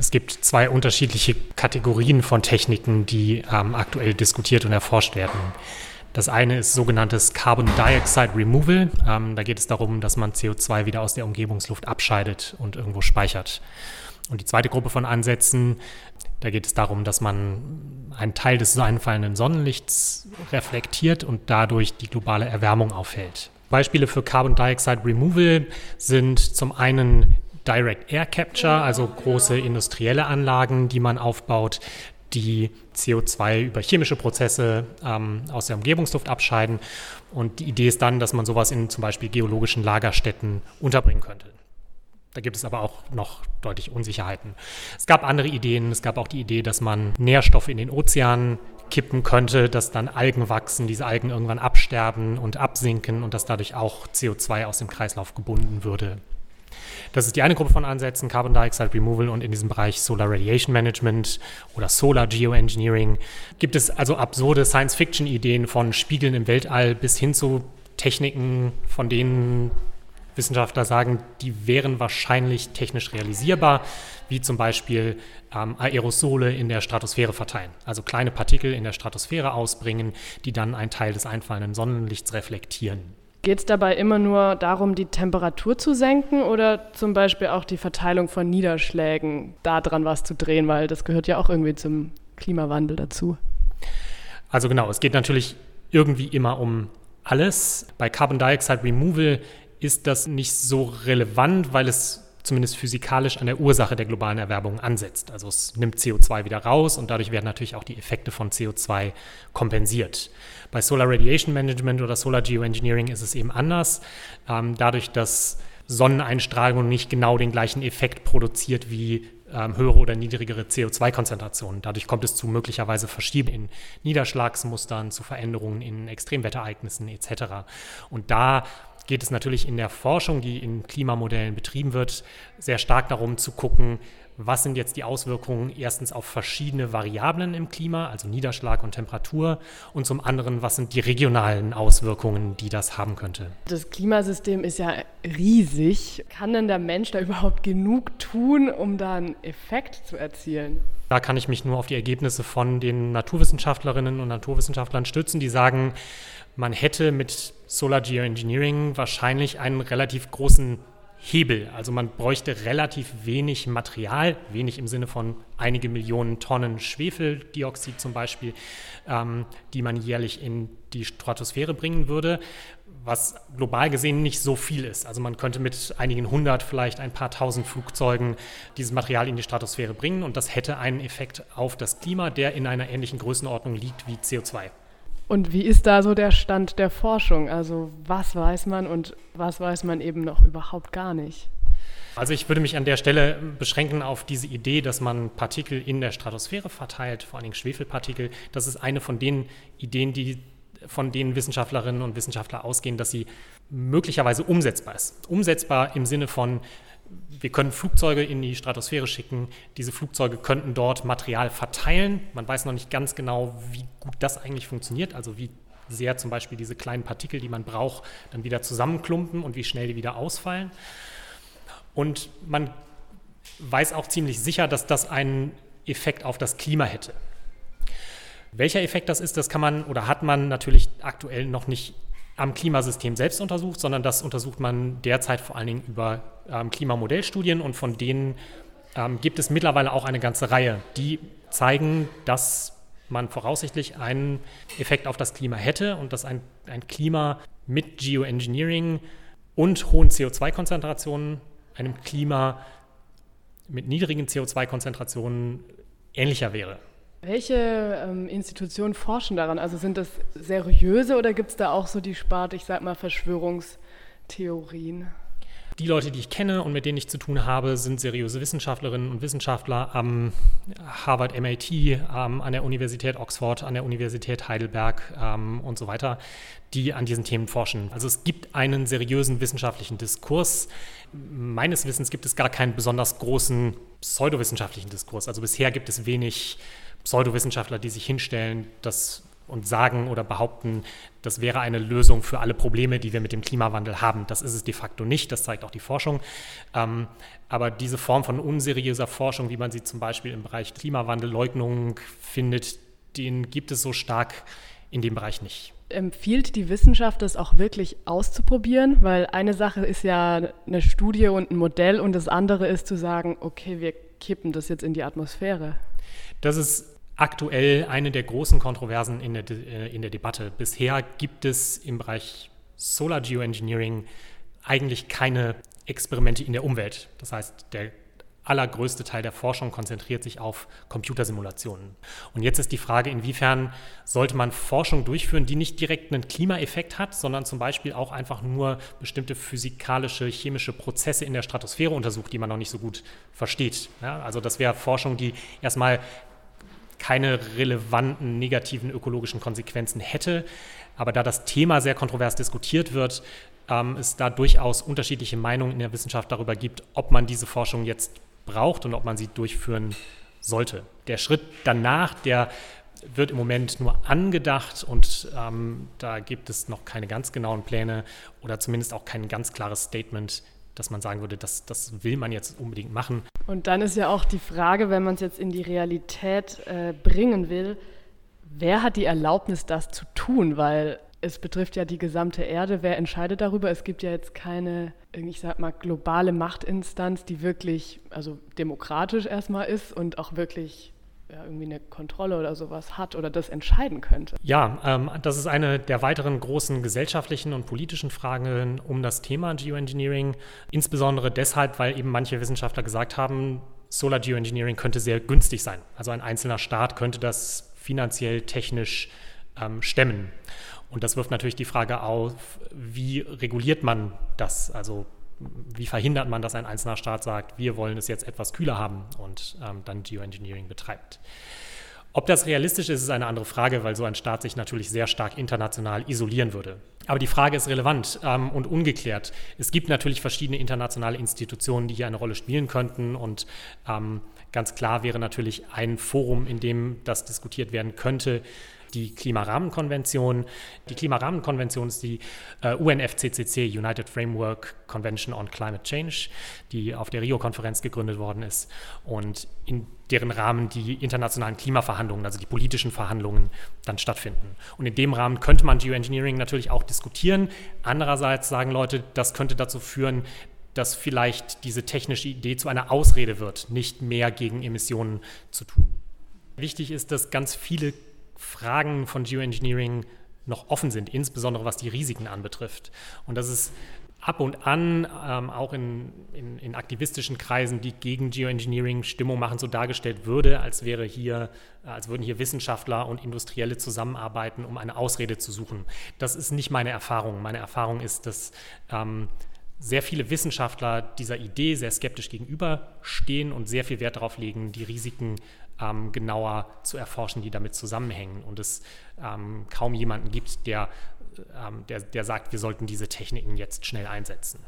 Es gibt zwei unterschiedliche Kategorien von Techniken, die ähm, aktuell diskutiert und erforscht werden. Das eine ist sogenanntes Carbon Dioxide Removal. Ähm, da geht es darum, dass man CO2 wieder aus der Umgebungsluft abscheidet und irgendwo speichert. Und die zweite Gruppe von Ansätzen, da geht es darum, dass man einen Teil des einfallenden Sonnenlichts reflektiert und dadurch die globale Erwärmung aufhält. Beispiele für Carbon Dioxide Removal sind zum einen Direct Air Capture, also große industrielle Anlagen, die man aufbaut, die CO2 über chemische Prozesse ähm, aus der Umgebungsluft abscheiden. Und die Idee ist dann, dass man sowas in zum Beispiel geologischen Lagerstätten unterbringen könnte. Da gibt es aber auch noch deutlich Unsicherheiten. Es gab andere Ideen. Es gab auch die Idee, dass man Nährstoffe in den Ozeanen kippen könnte, dass dann Algen wachsen, diese Algen irgendwann absterben und absinken und dass dadurch auch CO2 aus dem Kreislauf gebunden würde. Das ist die eine Gruppe von Ansätzen, Carbon Dioxide Removal und in diesem Bereich Solar Radiation Management oder Solar Geoengineering gibt es also absurde Science-Fiction-Ideen von Spiegeln im Weltall bis hin zu Techniken, von denen Wissenschaftler sagen, die wären wahrscheinlich technisch realisierbar, wie zum Beispiel ähm, Aerosole in der Stratosphäre verteilen, also kleine Partikel in der Stratosphäre ausbringen, die dann einen Teil des einfallenden Sonnenlichts reflektieren. Geht es dabei immer nur darum, die Temperatur zu senken oder zum Beispiel auch die Verteilung von Niederschlägen, daran was zu drehen, weil das gehört ja auch irgendwie zum Klimawandel dazu? Also genau, es geht natürlich irgendwie immer um alles. Bei Carbon Dioxide Removal ist das nicht so relevant, weil es zumindest physikalisch an der Ursache der globalen Erwärmung ansetzt. Also es nimmt CO2 wieder raus und dadurch werden natürlich auch die Effekte von CO2 kompensiert. Bei Solar Radiation Management oder Solar Geoengineering ist es eben anders. Ähm, dadurch, dass Sonneneinstrahlung nicht genau den gleichen Effekt produziert wie ähm, höhere oder niedrigere CO2-Konzentrationen. Dadurch kommt es zu möglicherweise Verschiebungen in Niederschlagsmustern, zu Veränderungen in Extremwetterereignissen etc. Und da geht es natürlich in der Forschung, die in Klimamodellen betrieben wird, sehr stark darum zu gucken, was sind jetzt die Auswirkungen erstens auf verschiedene Variablen im Klima, also Niederschlag und Temperatur, und zum anderen, was sind die regionalen Auswirkungen, die das haben könnte. Das Klimasystem ist ja riesig. Kann denn der Mensch da überhaupt genug tun, um da einen Effekt zu erzielen? Da kann ich mich nur auf die Ergebnisse von den Naturwissenschaftlerinnen und Naturwissenschaftlern stützen, die sagen, man hätte mit Solar Geoengineering wahrscheinlich einen relativ großen Hebel. Also man bräuchte relativ wenig Material, wenig im Sinne von einige Millionen Tonnen Schwefeldioxid zum Beispiel, ähm, die man jährlich in die Stratosphäre bringen würde, was global gesehen nicht so viel ist. Also man könnte mit einigen hundert, vielleicht ein paar tausend Flugzeugen dieses Material in die Stratosphäre bringen und das hätte einen Effekt auf das Klima, der in einer ähnlichen Größenordnung liegt wie CO2. Und wie ist da so der Stand der Forschung? Also was weiß man und was weiß man eben noch überhaupt gar nicht? Also ich würde mich an der Stelle beschränken auf diese Idee, dass man Partikel in der Stratosphäre verteilt, vor allen Dingen Schwefelpartikel. Das ist eine von den Ideen, die von denen Wissenschaftlerinnen und Wissenschaftler ausgehen, dass sie möglicherweise umsetzbar ist. Umsetzbar im Sinne von, wir können Flugzeuge in die Stratosphäre schicken. Diese Flugzeuge könnten dort Material verteilen. Man weiß noch nicht ganz genau, wie gut das eigentlich funktioniert, also wie sehr zum Beispiel diese kleinen Partikel, die man braucht, dann wieder zusammenklumpen und wie schnell die wieder ausfallen. Und man weiß auch ziemlich sicher, dass das einen Effekt auf das Klima hätte. Welcher Effekt das ist, das kann man oder hat man natürlich aktuell noch nicht am Klimasystem selbst untersucht, sondern das untersucht man derzeit vor allen Dingen über ähm, Klimamodellstudien und von denen ähm, gibt es mittlerweile auch eine ganze Reihe, die zeigen, dass man voraussichtlich einen Effekt auf das Klima hätte und dass ein, ein Klima mit Geoengineering und hohen CO2-Konzentrationen einem Klima mit niedrigen CO2-Konzentrationen ähnlicher wäre. Welche ähm, Institutionen forschen daran? Also sind das seriöse oder gibt es da auch so die Sparte, ich sag mal, Verschwörungstheorien? Die Leute, die ich kenne und mit denen ich zu tun habe, sind seriöse Wissenschaftlerinnen und Wissenschaftler am Harvard MIT, ähm, an der Universität Oxford, an der Universität Heidelberg ähm, und so weiter, die an diesen Themen forschen. Also es gibt einen seriösen wissenschaftlichen Diskurs. Meines Wissens gibt es gar keinen besonders großen pseudowissenschaftlichen Diskurs. Also bisher gibt es wenig Pseudowissenschaftler, die sich hinstellen, das und sagen oder behaupten, das wäre eine Lösung für alle Probleme, die wir mit dem Klimawandel haben. Das ist es de facto nicht, das zeigt auch die Forschung. Ähm, aber diese Form von unseriöser Forschung, wie man sie zum Beispiel im Bereich Klimawandelleugnung findet, den gibt es so stark in dem Bereich nicht. Empfiehlt die Wissenschaft das auch wirklich auszuprobieren? Weil eine Sache ist ja eine Studie und ein Modell und das andere ist zu sagen, okay, wir kippen das jetzt in die Atmosphäre. Das ist aktuell eine der großen Kontroversen in der, äh, in der Debatte. Bisher gibt es im Bereich Solar Geoengineering eigentlich keine Experimente in der Umwelt. Das heißt, der allergrößte Teil der Forschung konzentriert sich auf Computersimulationen. Und jetzt ist die Frage, inwiefern sollte man Forschung durchführen, die nicht direkt einen Klimaeffekt hat, sondern zum Beispiel auch einfach nur bestimmte physikalische, chemische Prozesse in der Stratosphäre untersucht, die man noch nicht so gut versteht. Ja, also das wäre Forschung, die erstmal keine relevanten negativen ökologischen Konsequenzen hätte. Aber da das Thema sehr kontrovers diskutiert wird, ähm, es da durchaus unterschiedliche Meinungen in der Wissenschaft darüber gibt, ob man diese Forschung jetzt braucht und ob man sie durchführen sollte. Der Schritt danach, der wird im Moment nur angedacht und ähm, da gibt es noch keine ganz genauen Pläne oder zumindest auch kein ganz klares Statement, dass man sagen würde, das, das will man jetzt unbedingt machen. Und dann ist ja auch die Frage, wenn man es jetzt in die Realität äh, bringen will, wer hat die Erlaubnis, das zu tun? Weil es betrifft ja die gesamte Erde. Wer entscheidet darüber? Es gibt ja jetzt keine, ich sag mal, globale Machtinstanz, die wirklich, also demokratisch erstmal ist und auch wirklich ja, irgendwie eine Kontrolle oder sowas hat oder das entscheiden könnte. Ja, ähm, das ist eine der weiteren großen gesellschaftlichen und politischen Fragen um das Thema Geoengineering. Insbesondere deshalb, weil eben manche Wissenschaftler gesagt haben, Solar Geoengineering könnte sehr günstig sein. Also ein einzelner Staat könnte das finanziell, technisch ähm, stemmen. Und das wirft natürlich die Frage auf, wie reguliert man das? Also wie verhindert man, dass ein einzelner Staat sagt, wir wollen es jetzt etwas kühler haben und ähm, dann Geoengineering betreibt? Ob das realistisch ist, ist eine andere Frage, weil so ein Staat sich natürlich sehr stark international isolieren würde. Aber die Frage ist relevant ähm, und ungeklärt. Es gibt natürlich verschiedene internationale Institutionen, die hier eine Rolle spielen könnten und ähm, ganz klar wäre natürlich ein Forum, in dem das diskutiert werden könnte, die Klimarahmenkonvention. Die Klimarahmenkonvention ist die äh, UNFCCC, United Framework Convention on Climate Change, die auf der Rio-Konferenz gegründet worden ist und in deren Rahmen die internationalen Klimaverhandlungen, also die politischen Verhandlungen, dann stattfinden. Und in dem Rahmen könnte man Geoengineering natürlich auch diskutieren. Andererseits sagen Leute, das könnte dazu führen, dass vielleicht diese technische Idee zu einer Ausrede wird, nicht mehr gegen Emissionen zu tun. Wichtig ist, dass ganz viele Fragen von Geoengineering noch offen sind, insbesondere was die Risiken anbetrifft. Und das ist ab und an ähm, auch in, in, in, aktivistischen Kreisen, die gegen Geoengineering Stimmung machen, so dargestellt würde, als wäre hier, als würden hier Wissenschaftler und Industrielle zusammenarbeiten, um eine Ausrede zu suchen. Das ist nicht meine Erfahrung. Meine Erfahrung ist, dass ähm, sehr viele Wissenschaftler dieser Idee sehr skeptisch gegenüberstehen und sehr viel Wert darauf legen, die Risiken ähm, genauer zu erforschen, die damit zusammenhängen. Und es ähm, kaum jemanden gibt, der, ähm, der, der sagt, wir sollten diese Techniken jetzt schnell einsetzen.